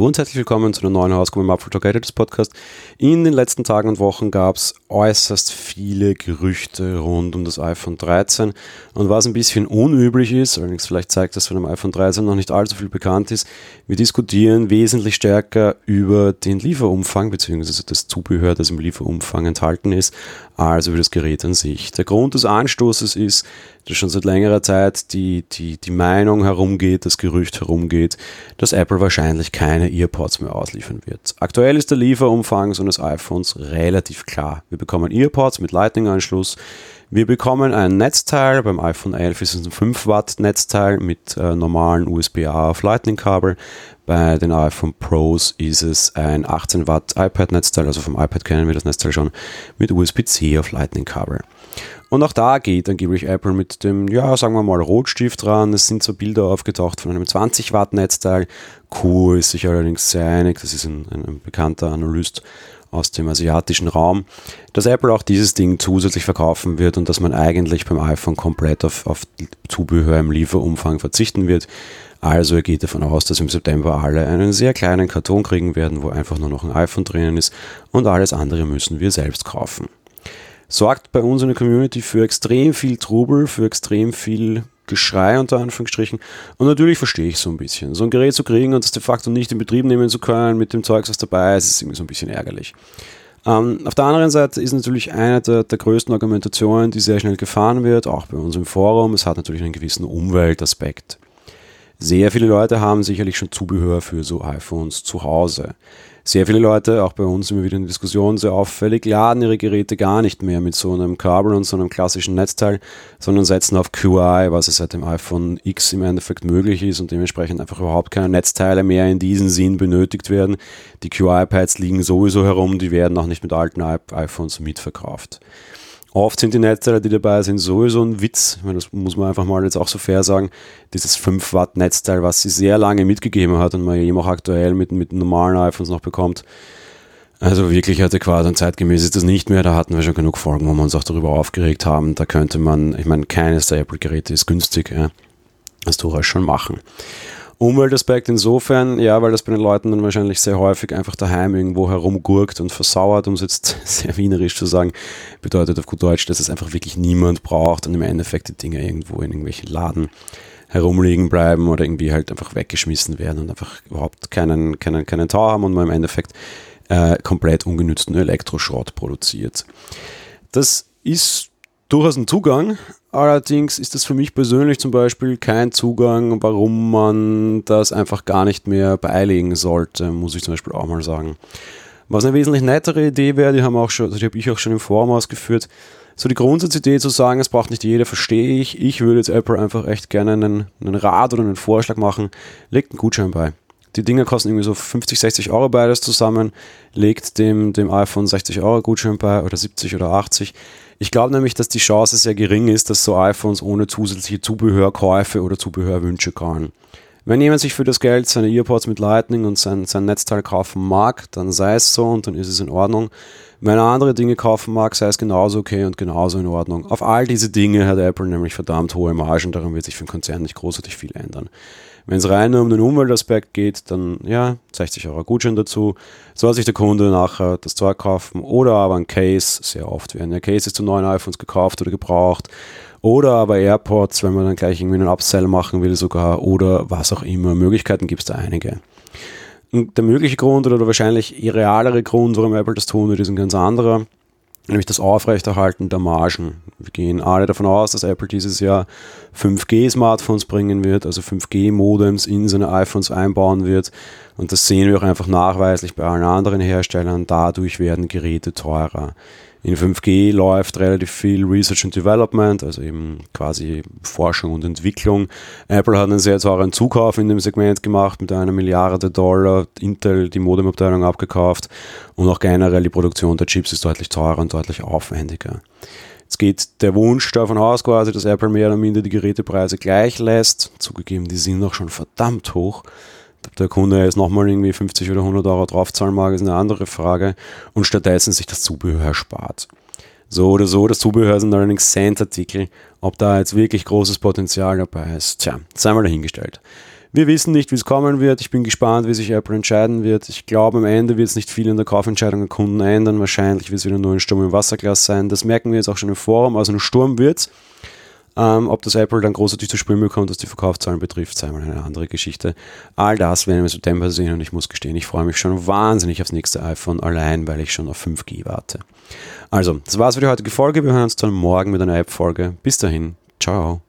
Hallo und herzlich willkommen zu einer neuen Ausgabe im Apple Talk Editors Podcast. In den letzten Tagen und Wochen gab es äußerst viele Gerüchte rund um das iPhone 13 und was ein bisschen unüblich ist, allerdings vielleicht zeigt, dass von dem iPhone 13 noch nicht allzu viel bekannt ist, wir diskutieren wesentlich stärker über den Lieferumfang bzw. das Zubehör, das im Lieferumfang enthalten ist, als über das Gerät an sich. Der Grund des Anstoßes ist, dass schon seit längerer Zeit die, die, die Meinung herumgeht, das Gerücht herumgeht, dass Apple wahrscheinlich keine EarPods mehr ausliefern wird. Aktuell ist der Lieferumfang so eines iPhones relativ klar. Wir bekommen EarPods mit Lightning-Anschluss. Wir bekommen ein Netzteil, beim iPhone 11 ist es ein 5 Watt Netzteil mit äh, normalen USB-A auf Lightning-Kabel. Bei den iPhone Pros ist es ein 18 Watt iPad-Netzteil, also vom iPad kennen wir das Netzteil schon, mit USB-C auf Lightning-Kabel. Und auch da geht angeblich Apple mit dem, ja, sagen wir mal, Rotstift dran. Es sind so Bilder aufgetaucht von einem 20 Watt Netzteil. Q ist sich allerdings sehr einig, das ist ein, ein bekannter Analyst aus dem asiatischen Raum, dass Apple auch dieses Ding zusätzlich verkaufen wird und dass man eigentlich beim iPhone komplett auf, auf Zubehör im Lieferumfang verzichten wird. Also er geht davon aus, dass im September alle einen sehr kleinen Karton kriegen werden, wo einfach nur noch ein iPhone drinnen ist und alles andere müssen wir selbst kaufen sorgt bei uns in der Community für extrem viel Trubel, für extrem viel Geschrei unter Anführungsstrichen. Und natürlich verstehe ich so ein bisschen. So ein Gerät zu kriegen und das de facto nicht in Betrieb nehmen zu können mit dem Zeugs, was dabei ist, ist irgendwie so ein bisschen ärgerlich. Ähm, auf der anderen Seite ist natürlich eine der, der, größten Argumentationen, die sehr schnell gefahren wird, auch bei uns im Forum, es hat natürlich einen gewissen Umweltaspekt. Sehr viele Leute haben sicherlich schon Zubehör für so iPhones zu Hause sehr viele Leute, auch bei uns immer wieder in der Diskussion sehr auffällig, laden ihre Geräte gar nicht mehr mit so einem Kabel und so einem klassischen Netzteil, sondern setzen auf QI, was es seit dem iPhone X im Endeffekt möglich ist und dementsprechend einfach überhaupt keine Netzteile mehr in diesem Sinn benötigt werden. Die QI-Pads liegen sowieso herum, die werden auch nicht mit alten iPhones mitverkauft. Oft sind die Netzteile, die dabei sind, sowieso ein Witz. Das muss man einfach mal jetzt auch so fair sagen. Dieses 5 Watt Netzteil, was sie sehr lange mitgegeben hat und man eben auch aktuell mit, mit normalen iPhones noch bekommt. Also wirklich adäquat und zeitgemäß ist das nicht mehr. Da hatten wir schon genug Folgen, wo wir uns auch darüber aufgeregt haben. Da könnte man, ich meine, keines der Apple-Geräte ist günstig. Ja. Das durchaus schon machen. Umweltaspekt insofern, ja, weil das bei den Leuten dann wahrscheinlich sehr häufig einfach daheim irgendwo herumgurkt und versauert, um es jetzt sehr wienerisch zu sagen, bedeutet auf gut Deutsch, dass es einfach wirklich niemand braucht und im Endeffekt die Dinge irgendwo in irgendwelchen Laden herumliegen bleiben oder irgendwie halt einfach weggeschmissen werden und einfach überhaupt keinen, keinen, keinen Tau haben und man im Endeffekt äh, komplett ungenützten Elektroschrott produziert. Das ist durchaus ein Zugang. Allerdings ist das für mich persönlich zum Beispiel kein Zugang, warum man das einfach gar nicht mehr beilegen sollte, muss ich zum Beispiel auch mal sagen. Was eine wesentlich nettere Idee wäre, die haben auch schon, die habe ich auch schon im Forum ausgeführt, so die Grundsatzidee zu sagen, es braucht nicht jeder, verstehe ich. Ich würde jetzt Apple einfach echt gerne einen, einen Rat oder einen Vorschlag machen, legt einen Gutschein bei. Die Dinger kosten irgendwie so 50, 60 Euro beides zusammen, legt dem, dem iPhone 60 Euro Gutschein bei oder 70 oder 80 ich glaube nämlich, dass die Chance sehr gering ist, dass so iPhones ohne zusätzliche Zubehörkäufe oder Zubehörwünsche kommen. Wenn jemand sich für das Geld seine Earpods mit Lightning und sein, sein Netzteil kaufen mag, dann sei es so und dann ist es in Ordnung. Wenn er andere Dinge kaufen mag, sei es genauso okay und genauso in Ordnung. Auf all diese Dinge hat Apple nämlich verdammt hohe Margen, daran wird sich für den Konzern nicht großartig viel ändern. Wenn es rein um den Umweltaspekt geht, dann ja, 60 Euro Gutschein dazu. Soll sich der Kunde nachher das Zeug kaufen oder aber ein Case, sehr oft werden ja Cases zu neuen iPhones gekauft oder gebraucht. Oder aber AirPods, wenn man dann gleich irgendwie einen Upsell machen will sogar oder was auch immer. Möglichkeiten gibt es da einige. Und der mögliche Grund oder der wahrscheinlich realere Grund, warum Apple das tun wird, ist ein ganz anderer nämlich das Aufrechterhalten der Margen. Wir gehen alle davon aus, dass Apple dieses Jahr 5G-Smartphones bringen wird, also 5G-Modems in seine iPhones einbauen wird. Und das sehen wir auch einfach nachweislich bei allen anderen Herstellern. Dadurch werden Geräte teurer. In 5G läuft relativ viel Research and Development, also eben quasi Forschung und Entwicklung. Apple hat einen sehr teuren Zukauf in dem Segment gemacht mit einer Milliarde Dollar. Intel die Modemabteilung abgekauft und auch generell die Produktion der Chips ist deutlich teurer und deutlich aufwendiger. Es geht der Wunsch davon aus, quasi, dass Apple mehr oder minder die Gerätepreise gleich lässt. Zugegeben, die sind noch schon verdammt hoch der Kunde jetzt nochmal irgendwie 50 oder 100 Euro draufzahlen mag, ist eine andere Frage. Und stattdessen sich das Zubehör spart. So oder so, das Zubehör sind allerdings Cent-Artikel. Ob da jetzt wirklich großes Potenzial dabei ist, tja, sei mal dahingestellt. Wir wissen nicht, wie es kommen wird. Ich bin gespannt, wie sich Apple entscheiden wird. Ich glaube, am Ende wird es nicht viel in der Kaufentscheidung der Kunden ändern. Wahrscheinlich wird es wieder nur ein Sturm im Wasserglas sein. Das merken wir jetzt auch schon im Forum. Also ein Sturm wird es. Ähm, ob das Apple dann großartig zu spüren bekommt, was die Verkaufszahlen betrifft, sei mal eine andere Geschichte. All das werden wir im September sehen und ich muss gestehen, ich freue mich schon wahnsinnig aufs nächste iPhone, allein weil ich schon auf 5G warte. Also, das war's für die heutige Folge. Wir hören uns dann morgen mit einer App-Folge. Bis dahin, ciao.